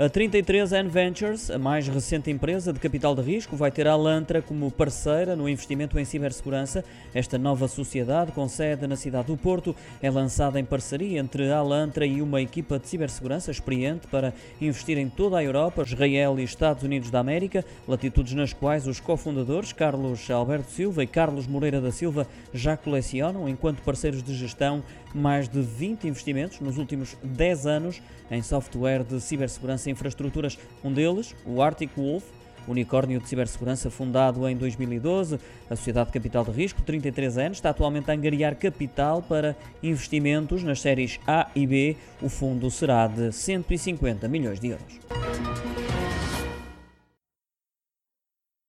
A 33N Ventures, a mais recente empresa de capital de risco, vai ter a Alantra como parceira no investimento em cibersegurança. Esta nova sociedade, com sede na cidade do Porto, é lançada em parceria entre a Alantra e uma equipa de cibersegurança experiente para investir em toda a Europa, Israel e Estados Unidos da América, latitudes nas quais os cofundadores Carlos Alberto Silva e Carlos Moreira da Silva já colecionam, enquanto parceiros de gestão, mais de 20 investimentos nos últimos 10 anos em software de cibersegurança infraestruturas. Um deles, o Arctic Wolf, unicórnio de cibersegurança fundado em 2012. A Sociedade de Capital de Risco, 33 anos, está atualmente a angariar capital para investimentos nas séries A e B. O fundo será de 150 milhões de euros.